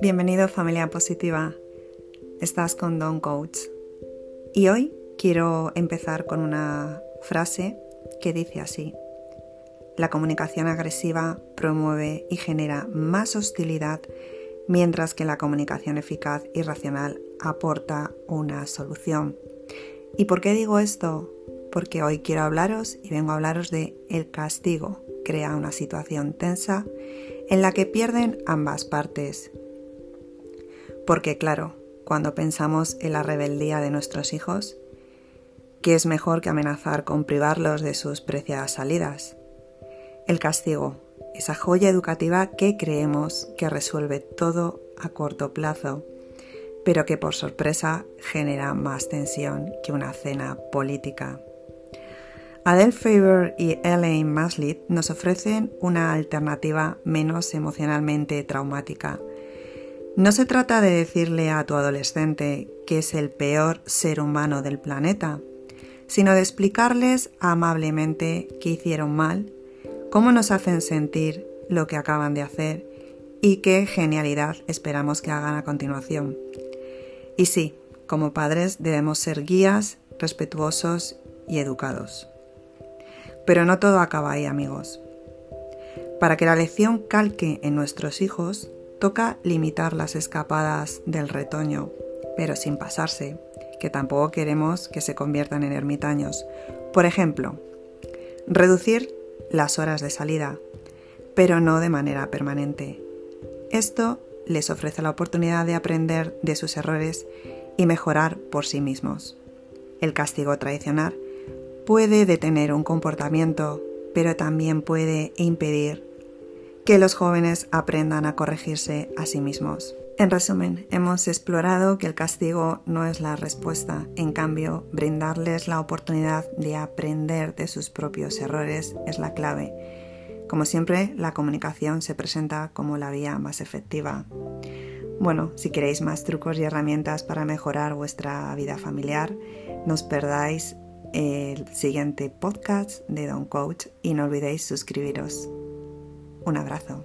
Bienvenido familia positiva. Estás con Don Coach. Y hoy quiero empezar con una frase que dice así. La comunicación agresiva promueve y genera más hostilidad mientras que la comunicación eficaz y racional aporta una solución. ¿Y por qué digo esto? Porque hoy quiero hablaros y vengo a hablaros de el castigo. Crea una situación tensa en la que pierden ambas partes. Porque claro, cuando pensamos en la rebeldía de nuestros hijos, ¿qué es mejor que amenazar con privarlos de sus preciadas salidas? El castigo, esa joya educativa que creemos que resuelve todo a corto plazo, pero que por sorpresa genera más tensión que una cena política. Adele Faber y Elaine Maslit nos ofrecen una alternativa menos emocionalmente traumática. No se trata de decirle a tu adolescente que es el peor ser humano del planeta, sino de explicarles amablemente que hicieron mal, cómo nos hacen sentir lo que acaban de hacer y qué genialidad esperamos que hagan a continuación. Y sí, como padres debemos ser guías, respetuosos y educados. Pero no todo acaba ahí, amigos. Para que la lección calque en nuestros hijos, toca limitar las escapadas del retoño, pero sin pasarse, que tampoco queremos que se conviertan en ermitaños. Por ejemplo, reducir las horas de salida, pero no de manera permanente. Esto les ofrece la oportunidad de aprender de sus errores y mejorar por sí mismos. El castigo tradicional puede detener un comportamiento, pero también puede impedir que los jóvenes aprendan a corregirse a sí mismos. En resumen, hemos explorado que el castigo no es la respuesta, en cambio, brindarles la oportunidad de aprender de sus propios errores es la clave. Como siempre, la comunicación se presenta como la vía más efectiva. Bueno, si queréis más trucos y herramientas para mejorar vuestra vida familiar, no os perdáis el siguiente podcast de Don Coach y no olvidéis suscribiros. Un abrazo.